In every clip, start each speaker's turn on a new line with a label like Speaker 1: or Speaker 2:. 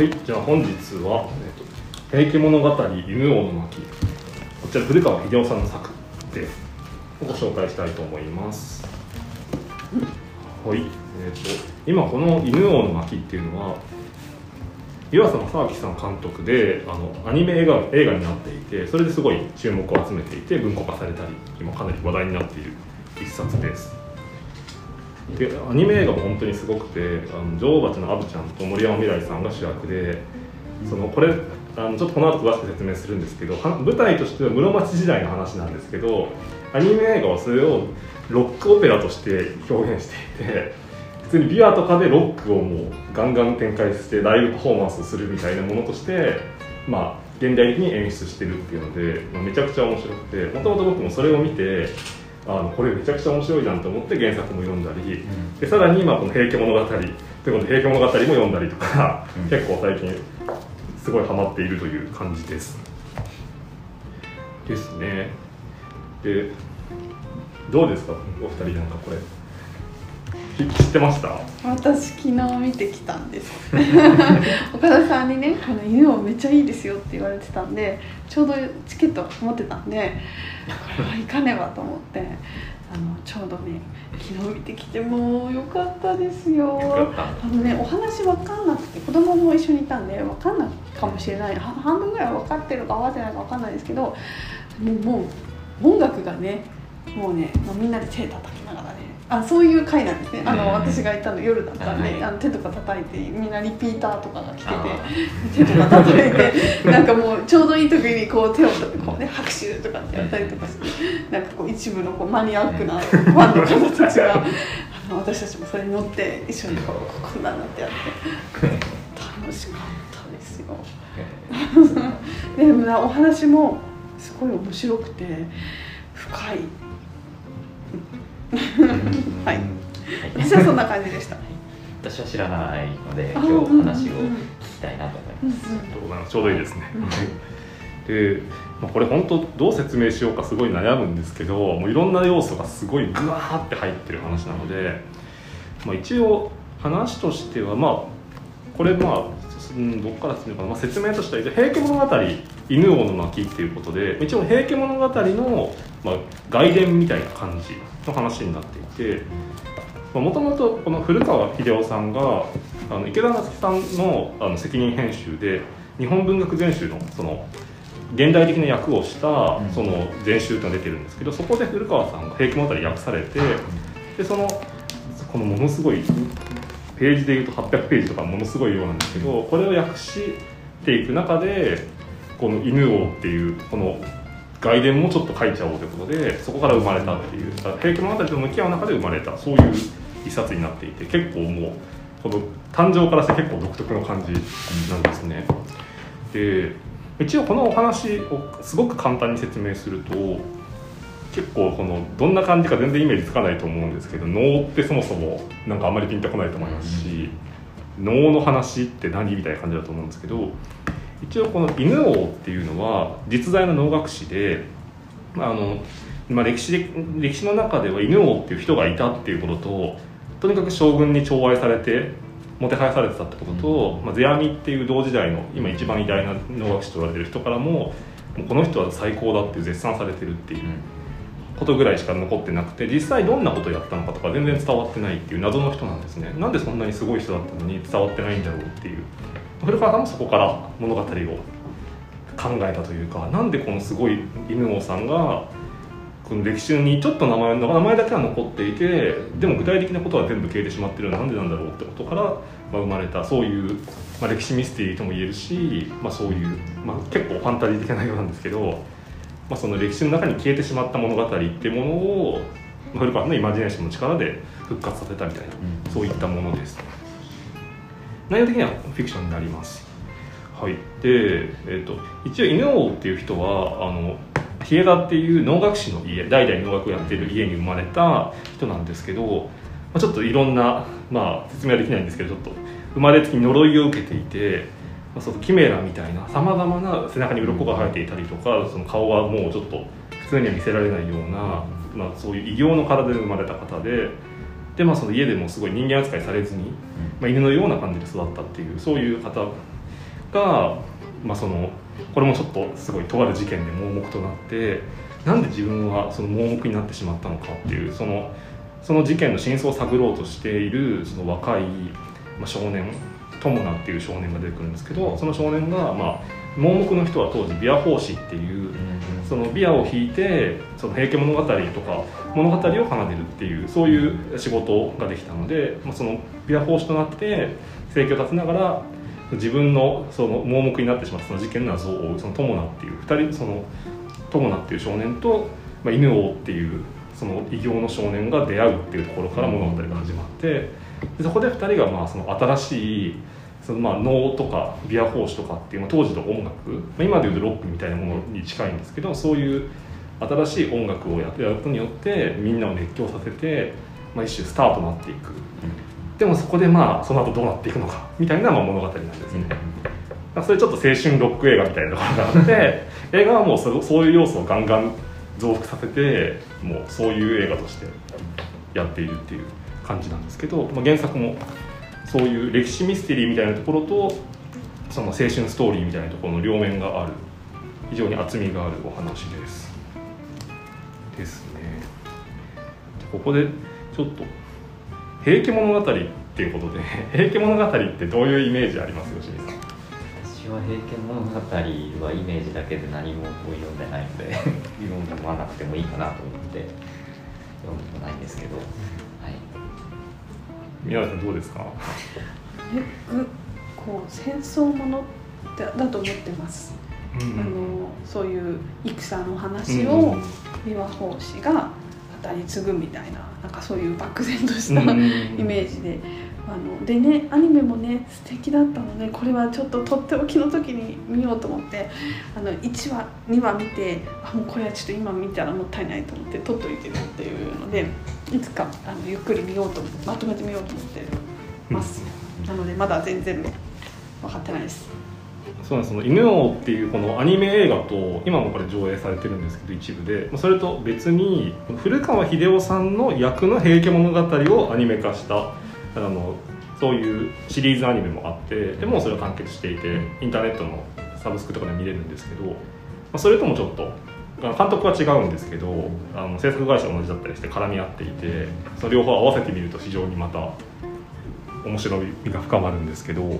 Speaker 1: はい、じゃあ本日は、えっと、平家物語犬王の巻こちら古川秀夫さんの作でご紹介したいと思います。はい、えっと今この犬王の巻っていうのは湯浅正明さん監督であのアニメ映画映画になっていてそれですごい注目を集めていて文庫化されたり今かなり話題になっている一冊です。でアニメ映画も本当にすごくてあの女王蜂のアブちゃんと森山未來さんが主役でそのこれあのちょっとこの後詳しく説明するんですけど舞台としては室町時代の話なんですけどアニメ映画はそれをロックオペラとして表現していて普通にビワとかでロックをもうガンガン展開してライブパフォーマンスをするみたいなものとしてまあ現代的に演出してるっていうので、まあ、めちゃくちゃ面白くてもともと僕もそれを見てあのこれめちゃくちゃ面白いじゃんと思って原作も読んだり、でさらに今この「平家物語」ということで「平家物語」も読んだりとか、
Speaker 2: うん。
Speaker 1: 結構最近すごいハマっているという感じです。ですね。でどうですかお二人なんかこれ。き知ってました？
Speaker 3: 私昨日見てきたんです。岡田さんにね「この犬もめっちゃいいですよ」って言われてたんでちょうどチケット持ってたんでこれは行かねばと思ってあのちょうどね昨日見てきてもうよかったですよ。あのねお話分かんなくて子供も一緒にいたんで分かんないかもしれない。は半分ぐらい分かってるか分かってないか分かんないですけどもうもう音楽がねもうねみんなで手叩きながらねあそういう回なんですね。あの、
Speaker 2: うん
Speaker 3: 私がいたの夜だったんで、
Speaker 2: はい
Speaker 3: あの手とか叩いてみんなリピーターとかが来てて
Speaker 2: あ
Speaker 3: 手とか叩いてなんかもうちょうどいい時にこう手をこうね拍手とかってやったりとかしてなんかこう一部のこうマニアックなファンの方たちがあの私たちもそれに乗って一緒にこうこん。なんなってやって楽しかったですよ。でもお話もすごい面白くて深い。はい。私はそんな感じでした。
Speaker 2: 私は知らないので
Speaker 3: あ
Speaker 2: 今日お話を聞きたいなと思います。
Speaker 3: うん
Speaker 1: ありがとうございます。ちょうどいいですね、
Speaker 3: うん
Speaker 1: で、まあ、これ本当どう説明しようかすごい悩むんですけどもういろんな要素がすごいグワーって入ってる話なので、まあ、一応話としてはまあこれまあうんどっから説明かな、まあ、説明としては一応「平家物語犬王の巻」っていうことで一応「平家物語の」まあ、外伝みたいな感じの話になっていてもともとこの古川秀夫さんがあの池田夏樹さんのあの責任編集で日本文学全集のその現代的な役をした
Speaker 2: うん。
Speaker 1: その全集っていうのが出てるんですけどそこで古川さんが「平家物語」訳されてでそのこのものすごいページでいうと800ページとかものすごい量なんですけどこれを訳していく中でこの「犬王」っていうこの外伝もちょっと書いちゃおうということでそこから生まれたっていう。平家物語と向き合う中で生まれたそういう一冊になっていて結構もうこの誕生からして結構独特の感じなんですね。で一応このお話をすごく簡単に説明すると結構このどんな感じか全然イメージつかないと思うんですけど能ってそもそもなんかあんまりピンとこないと思いますし能の話って何？みたいな感じだと思うんですけど一応この「犬王」っていうのは実在の能楽師で、まああのまあ、歴史で歴史の中では犬王っていう人がいたっていうことととにかく将軍に寵愛されてもてはやされてたってことと、まあ、世阿弥っていう同時代の今一番偉大な能楽師と言われてる人からももうこの人は最高だって絶賛されてるっていうことぐらいしか残ってなくて実際どんなことをやったのかとか全然伝わってないっていう謎の人なんですね。なんでそんなにすごい人だったのに伝わってないんだろうっていう古川さんもそこから物語を考えたというかなんでこのすごい犬王さんがこの歴史にちょっと名前の名前だけは残っていてでも具体的なことは全部消えてしまってるのはなんでなんだろうってことから、まあ、生まれたそういう、まあ、歴史ミステリーとも言えるし、まあ、そういう、まあ、結構ファンタジー的な内容なんですけど、まあ、その歴史の中に消えてしまった物語っていうものを、まあ、古川さんのイマジネーションの力で復活させたみたいな、
Speaker 2: うん。
Speaker 1: そういったものです内容的にはフィクションになります。はい。で、えー、と一応犬王っていう人はあの日枝っていう能楽師の家代々能楽をやってる家に生まれた人なんですけど、まあ、ちょっといろんな、まあ、説明はできないんですけどちょっと生まれつき呪いを受けていて、まあ、そのキメラみたいなさまざまな背中に鱗が生えていたりとかその顔はもうちょっと普通には見せられないような、まあ、そういう異形の体で生まれた方でで、まあ、その家でもすごい人間扱いされずに、まあ、犬のような感じで育ったっていうそういう方が、まあ、そのこれもちょっとすごいとある事件で盲目となってなんで自分はその盲目になってしまったのかっていうそのその事件の真相を探ろうとしているその若い、まあ、少年友名っていう少年が出てくるんですけどその少年が、まあ、盲目の人は当時ビア法師っていうそのビアを引いてその平家物語とか物語を奏でるっていうそういう仕事ができたので、まあ、そのビア法師となって生計を立てながら自分のその盲目になってしまったその事件の謎を追うその友名っていう2人その友名っていう少年と、まあ、犬王っていうその異形の少年が出会うっていうところから物語が始まってでそこで2人がまあその新しいそのまあ能とかビア法師とかっていう、まあ、当時の音楽、まあ、今でいうとロックみたいなものに近いんですけどそういう新しい音楽をやってやることによってみんなを熱狂させて、まあ、一種スターとなっていく。でもそこでまあその後どうなっていくのかみたいなまあ物語なんですね、うん、それちょっと青春ロック映画みたいなところがあって映画はもうそそういう要素をガンガン増幅させてもうそういう映画としてやっているっていう感じなんですけど、まあ、原作もそういう歴史ミステリーみたいなところとその青春ストーリーみたいなところの両面がある。非常に厚みがあるお話ですですね。ここでちょっと「平家物語」っていうことで「平家物語」ってどういうイメージあります吉見さん？
Speaker 2: 私は「平家物語」はイメージだけで何もこう読んでないので 読まなくてもいいかなと思って読んでもないんですけど、はい。
Speaker 1: 宮さんどうですか？
Speaker 3: えこう戦争ものだだと思ってます、
Speaker 1: うんうん。
Speaker 3: あのそういう戦の話を三輪法師が語り継ぐみたいななんかそういう漠然とした、
Speaker 1: うん。
Speaker 3: イメージで。あのでねアニメもね素敵だったのでこれはちょっととっておきの時に見ようと思ってあの1話2話見てあもうこれはちょっと今見たらもったいないと思って撮っといてるっていうのでいつかあのゆっくり見ようとまとめてみようと思ってます、なのでまだ全然分かってないです
Speaker 1: そうなんです。その犬王っていうこのアニメ映画と今もこれ上映されてるんですけど一部で。まあそれと別に古川英夫さんの役の「平家物語」をアニメ化したあのそういうシリーズアニメもあってでもうそれは完結していてインターネットのサブスクとかで見れるんですけど、まあ、それともちょっと監督は違うんですけどあの制作会社同じだったりして絡み合っていてその両方合わせてみると非常にまた面白みが深まるんですけど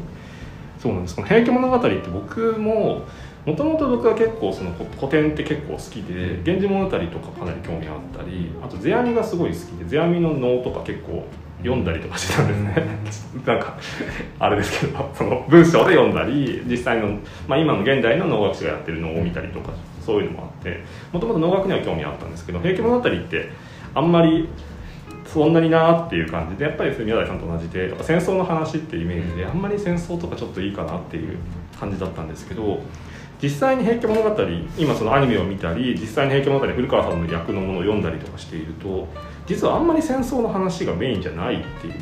Speaker 1: そうなんです。この「平家物語」って僕ももともと僕は結構その古古典って結構好きで「源氏物語」とかかなり興味あったりあと世阿弥がすごい好きで世阿弥の能とか結構読んだりとかしてたんですね。なんかあれですけどその文章で読んだり実際の、まあ、今の現代の能楽師がやってるのを見たりとかそういうのもあってもともと能楽には興味あったんですけど「平家物語」ってあんまりそんなになっていう感じでやっぱり宮台さんと同じで戦争の話っていうイメージであんまり戦争とかちょっといいかなっていう感じだったんですけど実際に「平家物語」今そのアニメを見たり実際に「平家物語」古川さんの役のものを読んだりとかしていると実はあんまり戦争の話がメインじゃないっていう。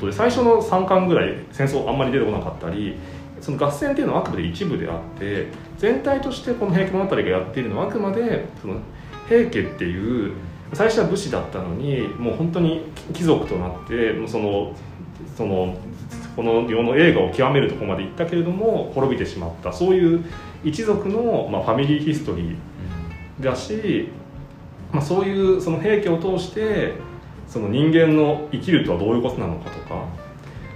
Speaker 1: ことで最初の3巻ぐらい戦争あんまり出てこなかったりその合戦っていうのはあくまで一部であって全体としてこの「平家物語」がやっているのはあくまでその平家っていう最初は武士だったのにもう本当に貴族となってもうそのそのこの世の映画を極めるとこまで行ったけれども滅びてしまったそういう一族の、まあ、ファミリーヒストリーだし、まあ、そういうその平家を通してその人間の生きるとはどういうことなのかとか、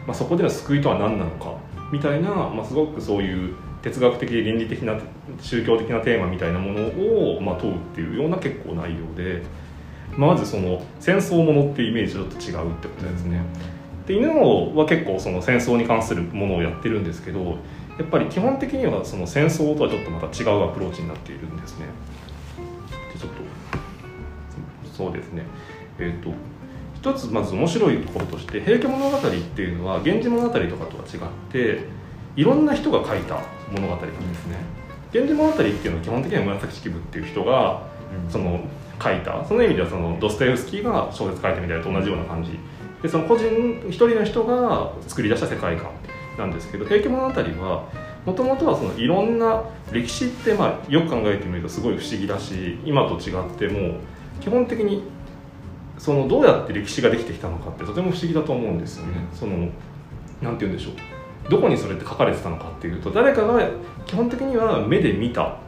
Speaker 1: まあ、そこでの救いとは何なのかみたいな、まあ、すごくそういう哲学的倫理的な宗教的なテーマみたいなものを、まあ、問うっていうような結構内容で。まずその戦争ものっていうイメージとちょっと違うってことですね。で犬王は結構その戦争に関するものをやってるんですけどやっぱり基本的にはその戦争とはちょっとまた違うアプローチになっているんですね。でちょっとそうですねえっ、と一つまず面白いところとして「平家物語」っていうのは「源氏物語」とかとは違っていろんな人が書いた物語なんですね。源氏物語っていうのは基本的には紫式部っていう人がその書いた。その意味ではそのドストエフスキーが小説書いてみたいと同じような感じ。でその個人一人の人が作り出した世界観なんですけど「平家物語」はもともとはそのいろんな歴史ってまあよく考えてみるとすごい不思議だし今と違っても基本的にそのどうやって歴史ができてきたのかってとても不思議だと思うんですよね。そのなんて言うんでしょう。どこにそれって書かれてたのかっていうと誰かが基本的には目で見た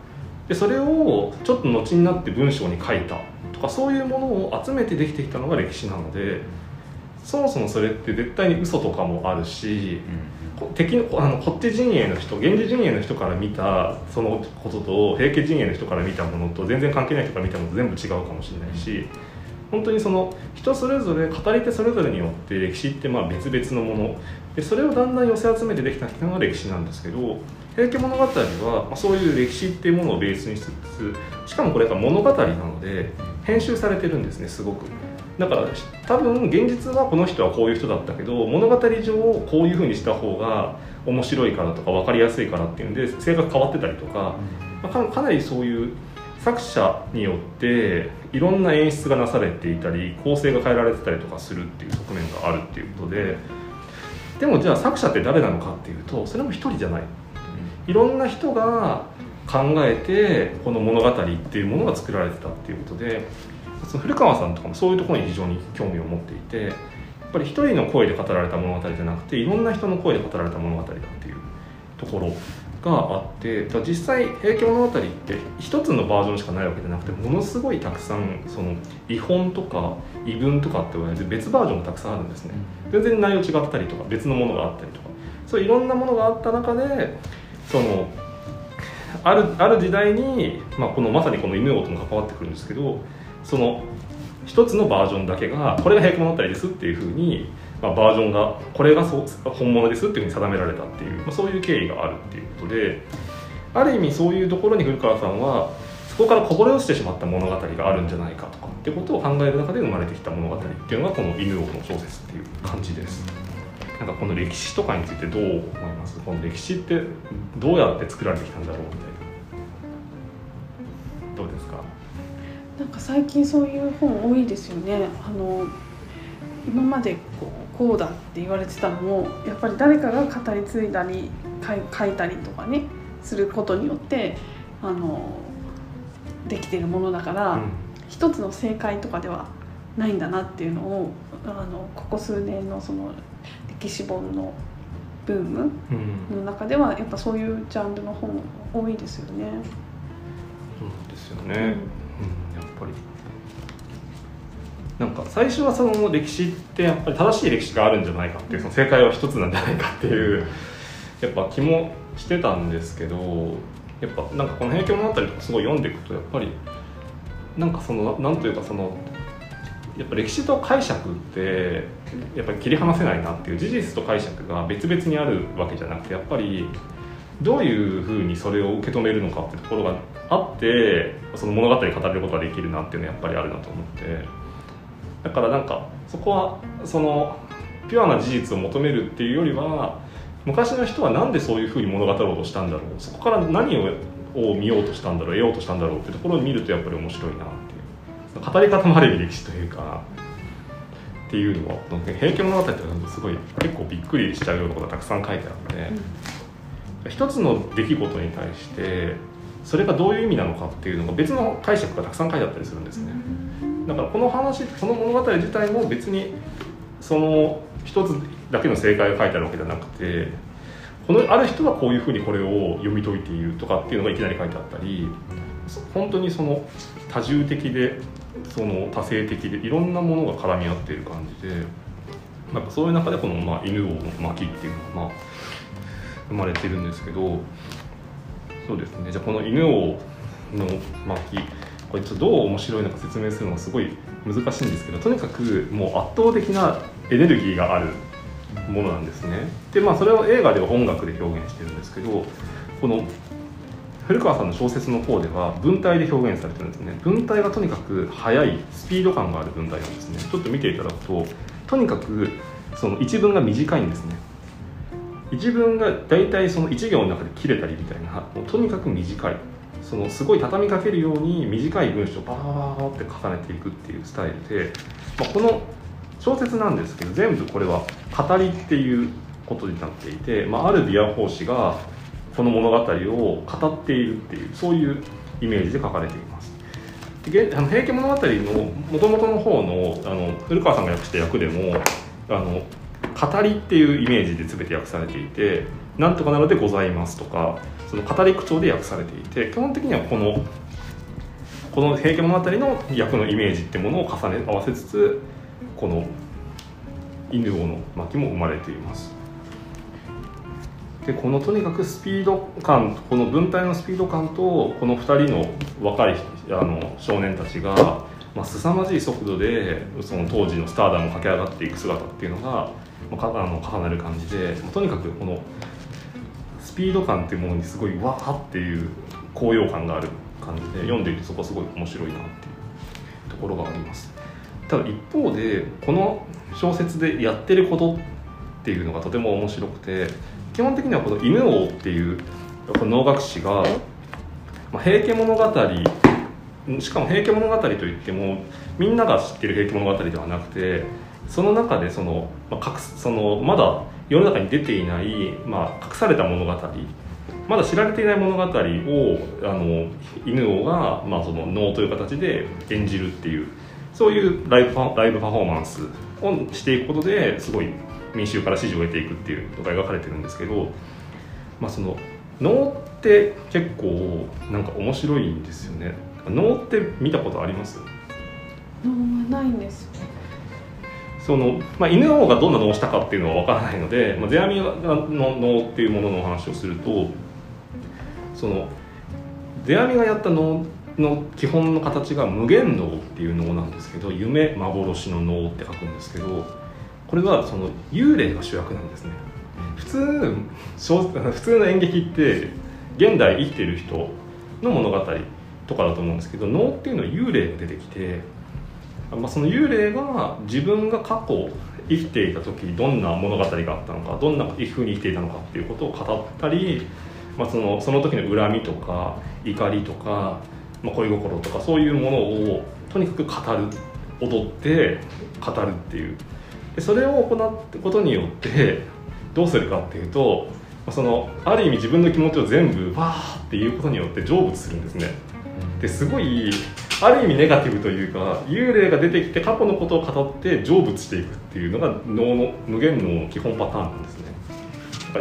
Speaker 1: でそれをちょっと後になって文章に書いた。とかそういうものを集めてできてきたのが歴史なのでそもそもそれって絶対に嘘とかもあるしこ敵のあのこっち陣営の人源氏陣営の人から見たそのことと平家陣営の人から見たものと全然関係ない人から見たものと全部違うかもしれないし本当にその人それぞれ語り手それぞれによって歴史ってまあ別々のもの。でそれをだんだん寄せ集めてできたのが歴史なんですけど平家物語は、まあ、そういう歴史っていうものをベースにしつつしかもこれが物語なので編集されてるんですねすごく。だから多分現実はこの人はこういう人だったけど物語上こういうふうにした方が面白いからとか分かりやすいからっていうんで性格変わってたりとか、まあ、かかなりそういう作者によっていろんな演出がなされていたり構成が変えられてたりとかするっていう側面があるっていうことで。でもじゃあ作者って誰なのかっていうとそれも一人じゃないいろんな人が考えてこの物語っていうものが作られてたっていうことでその古川さんとかもそういうところに非常に興味を持っていてやっぱり一人の声で語られた物語じゃなくていろんな人の声で語られた物語だっていうところがあって実際「平家物語」って一つのバージョンしかないわけじゃなくてものすごいたくさんその遺本とか遺文とかって言われて別バージョンがたくさんあるんですね。全然内容違ったりとか別のものがあったりとかそういろんなものがあった中でそのあるある時代に、まあ、このまさにこの犬王とも関わってくるんですけどその一つのバージョンだけがこれが平家物語ですっていうふうに、まあ、バージョンがこれがそう本物ですっていうふうに定められたっていう、まあ、そういう経緯があるっていうことである意味そういうところに古川さんはそこからこぼれ落ちてしまった物語があるんじゃないかとかってことを考える中で生まれてきた物語っていうのがこの「犬王の小説」っていう感じです。なんかこの歴史とかについてどう思います？この歴史ってどうやって作られてきたんだろうみたいな。どうですか？
Speaker 3: なんか最近そういう本多いですよね。あの今までこうこうだって言われてたのもやっぱり誰かが語り継いだり書いたりとかねすることによってあのできているものだから、うん、一つの正解とかではないんだなっていうのをあのここ数年のその歴史本のブームの中ではやっぱそういうジャンルの本多いですよね。
Speaker 1: そうですよね、うん、やっぱり。なんか最初はその歴史ってやっぱり正しい歴史があるんじゃないかっていうその正解は一つなんじゃないかっていうやっぱ気もしてたんですけどやっぱなんかこの「平家物語」とかすごい読んでいくとやっぱりなんかそのなんというかそのやっぱ歴史と解釈ってやっぱり切り離せないなっていう事実と解釈が別々にあるわけじゃなくてやっぱりどういうふうにそれを受け止めるのかってところがあってその物語語れることができるなっていうのはやっぱりあるなと思って。だからなんかそこはそのピュアな事実を求めるっていうよりは昔の人は何でそういうふうに物語ろうとしたんだろう。そこから何を見ようとしたんだろう得ようとしたんだろうってところを見るとやっぱり面白いな語り方もある歴史というかっていうのは「平家物語」ってすごい結構びっくりしちゃうようなことがたくさん書いてあって、うん、一つの出来事に対してそれがどういう意味なのかっていうのが別の解釈がたくさん書いてあったりするんですね。だからこの話この物語自体も別にその一つだけの正解が書いてあるわけじゃなくてこのある人はこういうふうにこれを読み解いているとかっていうのがいきなり書いてあったり本当にその多重的でその多性的でいろんなものが絡み合っている感じでなんかそういう中でこの、まあ、犬王の巻っていうのが、まあ、生まれてるんですけどそうですね。じゃあこの犬王の巻これちょっとどう面白いのか説明するのがすごい難しいんですけどとにかくもう圧倒的なエネルギーがあるものなんですね。でまあそれを映画では音楽で表現してるんですけどこの古川さんの小説の方では文体で表現されてるんですね。文体がとにかく速いスピード感がある文体なんですね。ちょっと見ていただくととにかくその一文が短いんですね。一文が大体その一行の中で切れたりみたいなもうとにかく短い。そのすごい畳みかけるように短い文章をバーって重ねていくっていうスタイルで、まあ、この小説なんですけど全部これは語りっていうことになっていて、まあ、ある琵琶法師がこの物語を語っているっていうそういうイメージで書かれています。であの平家物語のもともとの方のあの古川さんが訳した役でもあの語りっていうイメージで全て訳されていて「なんとかなのでございます」とかその語り口調で訳されていて基本的にはこのこの「平家物語」の役のイメージってものを重ね合わせつつこの犬王の巻も生まれています。でこのとにかくスピード感この文体のスピード感とこの2人の若いあの少年たちが、まあ、凄まじい速度でその当時のスターダムを駆け上がっていく姿っていうのが、まあ、かあの重なる感じで、まあとにかくこのスピード感っていうものにすごいわーっていう高揚感がある感じで読んでいてそこはすごい面白いなっていうところがあります。ただ一方でこの小説でやってることっていうのがとても面白くて基本的にはこの犬王っていうこの能楽師が、まあ、平家物語しかも「平家物語」といってもみんなが知ってる「平家物語」ではなくてその中でその,、まあ、隠すそのまだ世の中に出ていない、まあ、隠された物語まだ知られていない物語をあの犬王が、まあ、その能という形で演じるっていうそういうライブライブパフォーマンスをしていくことですごい民衆から支持を得ていくっていうのが描かれてるんですけど、まあ、その能って結構なんか面白いんですよね。能って見たことあります？
Speaker 3: 能はないんですよ
Speaker 1: その、まあ、犬王がどんな能をしたかっていうのは分からないので、まあ、世阿弥の能っていうものの話をするとその世阿弥がやった能の基本の形が無限能っていう能なんですけど夢幻の能って書くんですけどこれはその幽霊が主役なんですね。普通 普通の演劇って現代生きてる人の物語とかだと思うんですけど能っていうのは幽霊が出てきて、まあ、その幽霊が自分が過去生きていた時どんな物語があったのかどんなふうに生きていたのかっていうことを語ったり、まあ、そのその時の恨みとか怒りとか、まあ、恋心とかそういうものをとにかく語る踊って語るっていうでそれを行うことによってどうするかっていうとそのある意味自分の気持ちを全部わーっていうことによって成仏するんですね。ですごいある意味ネガティブというか幽霊が出てきて過去のことを語って成仏していくっていうのが能の無限能の基本パターンなんですね。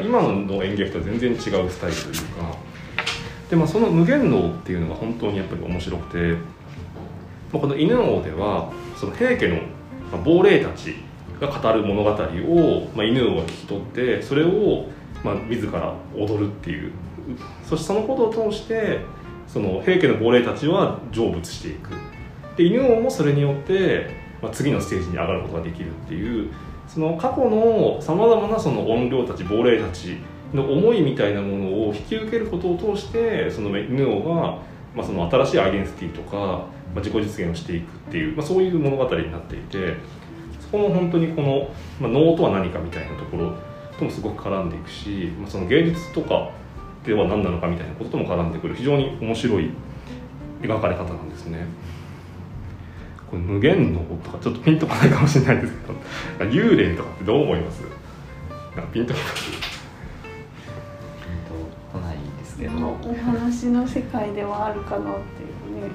Speaker 1: 今の演劇とは全然違うスタイルというかで、まあ、その無限能っていうのが本当にやっぱり面白くて、まあ、この犬王ではその平家の亡霊たちが語る物語を、まあ、犬王が聞き取ってそれを、まあ、自ら踊るっていう。そしてそのことを通してその平家の亡霊たちは成仏していく。で犬王もそれによって、まあ、次のステージに上がることができるっていう。その過去のさまざまなその怨霊たち亡霊たちの思いみたいなものを引き受けることを通してその犬王が、まあ、その新しいアイデンティティとか、まあ、自己実現をしていくっていう、まあ、そういう物語になっていて。そこも本当にこの、まあ、能とは何かみたいなところともすごく絡んでいくし、まあ、その芸術とかでは何なのかみたいなこととも絡んでくる非常に面白い描かれ方なんですね。これ無限のとかちょっとピンとこないかもしれないですけど幽霊とかってどう思います？なんかピンときます
Speaker 2: 来ない？ですけど、
Speaker 3: お話の世界ではあるかなっていうね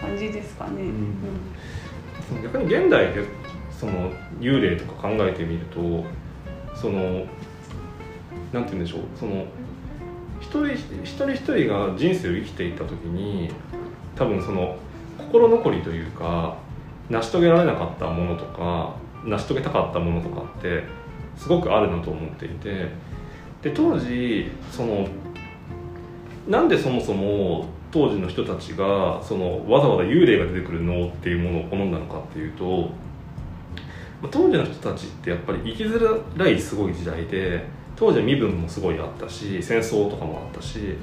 Speaker 3: 感じですかね、うん
Speaker 1: その逆に現代でその幽霊とか考えてみるとそのなんて言うんでしょうその一人一人一人が人生を生きていた時に多分その心残りというか成し遂げられなかったものとか成し遂げたかったものとかってすごくあるなと思っていてで当時そのなんでそもそも当時の人たちがそのわざわざ幽霊が出てくる能っていうものを好んだのかっていうと当時の人たちってやっぱり生きづらいすごい時代で当時は身分もすごいあったし戦争とかもあったし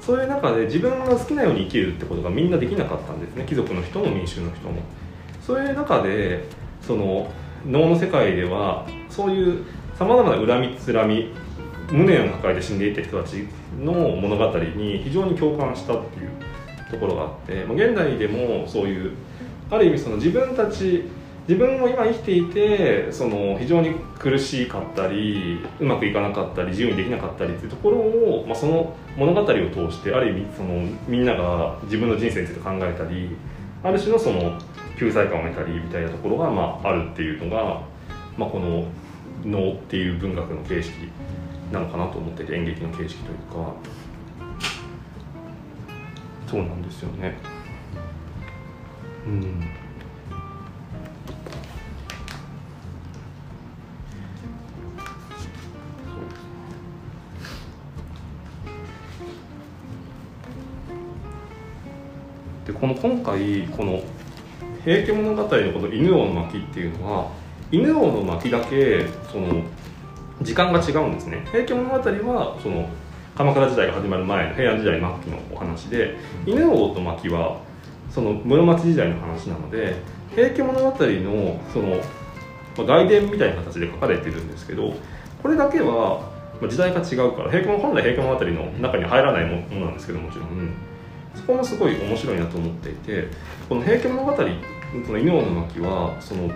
Speaker 1: そういう中で自分が好きなように生きるってことがみんなできなかったんですね。貴族の人も民衆の人も。そういう中でその能の世界ではそういうさまざまな恨みつらみ無念を抱えて死んでいった人たちの物語に非常に共感したっていうところがあって、まあ、現代でもそういうある意味その自分たち自分も今生きていてその非常に苦しかったりうまくいかなかったり自由にできなかったりっていうところを、まあ、その物語を通してある意味そのみんなが自分の人生について考えたりある種のその救済感を得たりみたいなところが、まあ、あるっていうのが、まあ、この能っていう文学の形式なのかなと思ってて演劇の形式というか。そうなんですよね。うん。この今回この「平家物語」のこの「犬王の巻」っていうのは犬王の巻だけその時間が違うんですね。平家物語はその鎌倉時代が始まる前の平安時代末期のお話で犬王と巻はその室町時代の話なので平家物語のその、まあ、外伝みたいな形で書かれてるんですけどこれだけはまあ時代が違うから平家物本来平家物語の中に入らないものなんですけどもちろんそこもすごい面白いなと思っていてこの「平家物語」この犬王の巻はその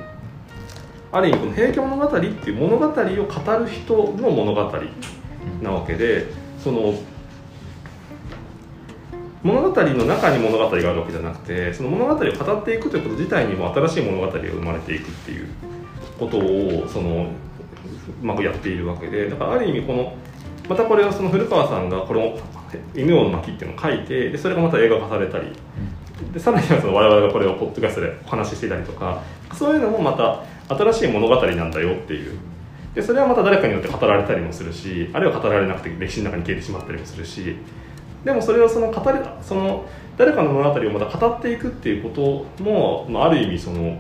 Speaker 1: ある意味この「平家物語」っていう物語を語る人の物語なわけでその物語の中に物語があるわけじゃなくてその物語を語っていくということ自体にも新しい物語が生まれていくっていうことをそのう、まあ、やっているわけでだからある意味このまたこれをその古川さんがこの「犬王の巻」っていうのを書いてでそれがまた映画化されたり。でさらにはその我々がこれをポッドキャストでお話ししてたりとか。そういうのもまた新しい物語なんだよっていう。でそれはまた誰かによって語られたりもするしあるいは語られなくて歴史の中に消えてしまったりもするし。でもそれをその語りその誰かの物語をまた語っていくっていうことも、まあ、ある意味その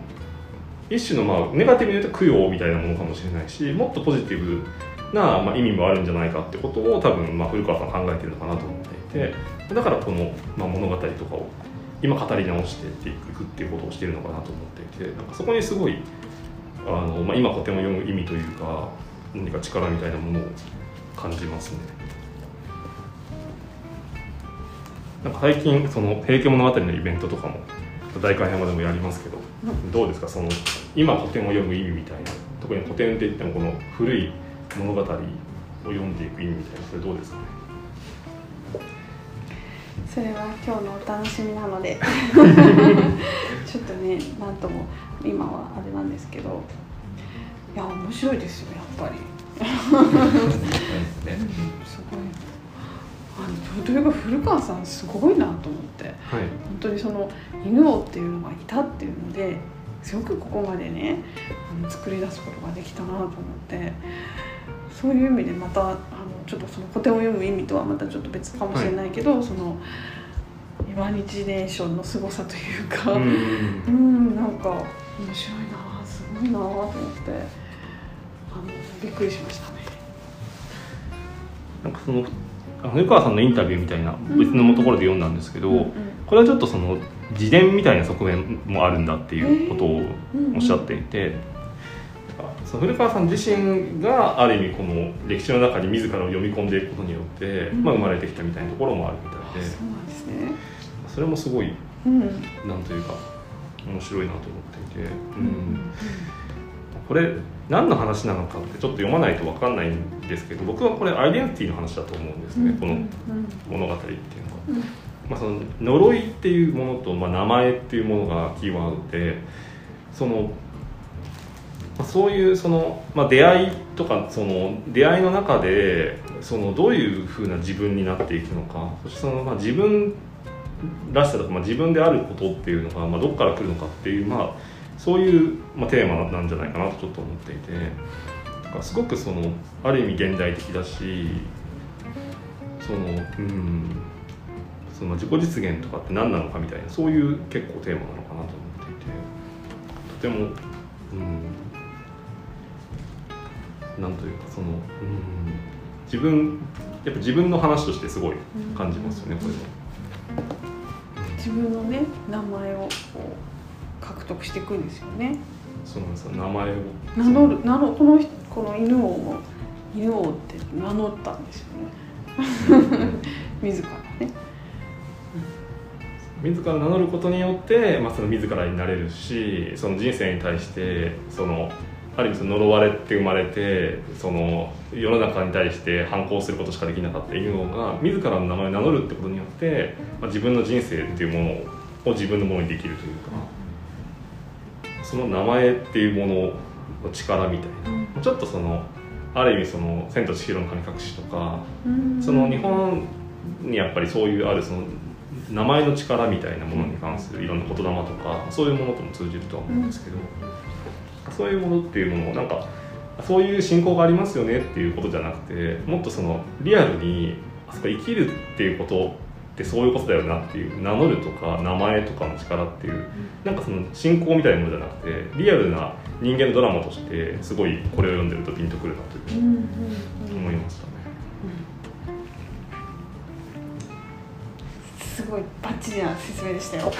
Speaker 1: 一種のまあネガティブに言うと供養みたいなものかもしれないしもっとポジティブな、まあ、意味もあるんじゃないかってことを多分、まあ、古川さん考えてるのかなと思っていてだからこの、まあ、物語とかを今語り直していくっていうことをしているのかなと思っていてなんかそこにすごいあの、まあ、今古典を読む意味というか何か力みたいなものを感じますね。なんか最近その「平家物語」のイベントとかも大会山でもやりますけど、どうですか？その今古典を読む意味みたいな特に古典って言ってもこの古い物語を読んでいく意味みたいなそれどうですかね？
Speaker 3: それは今日のお楽しみなので。ちょっとねなんとも今はあれなんですけど。いや面白いですよやっぱり。すごい。あのというか古川さんすごいなと思って。
Speaker 1: はい。
Speaker 3: 本当にその犬王っていうのがいたっていうのですごくここまでねあの作り出すことができたなと思ってそういう意味でまたあのちょっとその古典を読む意味とはまたちょっと別かもしれないけど、その今日ネーションの凄さというか
Speaker 1: う
Speaker 3: うんん。なんか面白いなすごいなと思ってあのびっくりしましたね。
Speaker 1: なんかその古川さんのインタビューみたいな別のところで読んだんですけど、
Speaker 3: うんうん。
Speaker 1: これはちょっとその自伝みたいな側面もあるんだっていうことをおっしゃっていて、その古川さん自身がある意味この歴史の中に自らを読み込んでいくことによって、
Speaker 3: うん。
Speaker 1: まあ、生まれてきたみたいなところもあるみたいで。
Speaker 3: そうなんですね。
Speaker 1: それもすごい
Speaker 3: うん。
Speaker 1: なんというか面白いなと思っていて、う
Speaker 3: うん。
Speaker 1: ん、これ何の話なのかってちょっと読まないと分かんないんですけど僕はこれアイデンティティの話だと思うんですね、この物語っていうのは。まあ、その呪いっていうものと、まあ、名前っていうものがキーワードでその、まあ、そういうその、まあ、出会いとかその出会いの中でそのどういうふうな自分になっていくのかそしてその、まあ、自分らしさとか、まあ、自分であることっていうのが、まあ、どこから来るのかっていう、まあ、そういう、まあ、テーマなんじゃないかなとちょっと思っていてだからすごくそのある意味現代的だしそのうんその自己実現とかって何なのかみたいなそういう結構テーマなのかなと思っていてとてもうんなんというかそのうん自分やっぱ自分の話としてすごい感じますよねこれは。
Speaker 3: 自分のね名前をこう獲得していくんですよね。
Speaker 1: そうなんですよ名前を
Speaker 3: 名乗る名乗この人この犬王も犬王って名乗ったんですよね。自らね。
Speaker 1: 自ら名乗ることによって、まあ、その自らになれるしその人生に対してそのある意味その呪われて生まれてその世の中に対して反抗することしかできなかった犬王が自らの名前を名乗るってことによって、まあ、自分の人生っていうものを自分のものにできるというかその名前っていうものの力みたいな、まあちょっとそのある意味その「千と千尋の神隠し」とか
Speaker 3: うん。
Speaker 1: その日本にやっぱりそういうあるその名前の力みたいなものに関するいろんな言霊とかそういうものとも通じるとは思うんですけど、そういうものっていうものをなんかそういう信仰がありますよねっていうことじゃなくてもっとそのリアルにあそこ生きるっていうことってそういうことだよなっていう名乗るとか名前とかの力っていうなんかその信仰みたいなものじゃなくてリアルな人間のドラマとしてすごいこれを読んでるとピンとくるなというふうに思いましたね。
Speaker 3: すごいバッチリな説明でしたよ。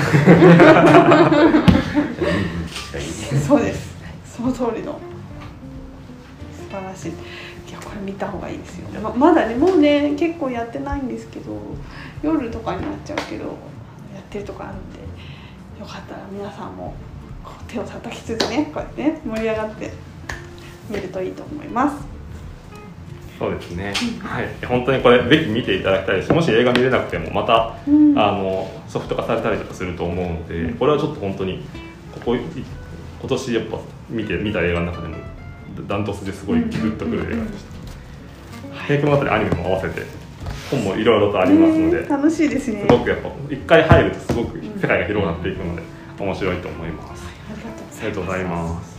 Speaker 3: そうですその通りの素晴らしい。いやこれ見た方がいいですよ。ままだねもうね結構やってないんですけど夜とかになっちゃうけどやってるとこあるんでよかったら皆さんもこう手を叩きつつねこうやってね盛り上がって見るといいと思います。
Speaker 1: そうですね、はい、本当にこれぜひ見ていただきたいしもし映画見れなくてもまた、
Speaker 3: うん。
Speaker 1: あのソフト化されたりとかすると思うのでこれはちょっと本当にここい今年やっぱ見て見た映画の中でもダントツですごいグッとくる映画でした「平家物語」アニメも合わせて本もいろいろとありますので、
Speaker 3: ね楽しいですね
Speaker 1: すごくやっぱ一回入るとすごく世界が広がっていくので面白いと思います。
Speaker 3: ありがとう
Speaker 1: ありがとうございます。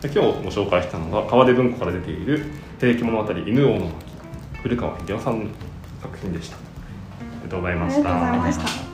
Speaker 1: で今日ご紹介したのが川出文庫から出ている「平家物語犬王の巻」古川秀夫さんの作品でした。
Speaker 3: ありがとうございました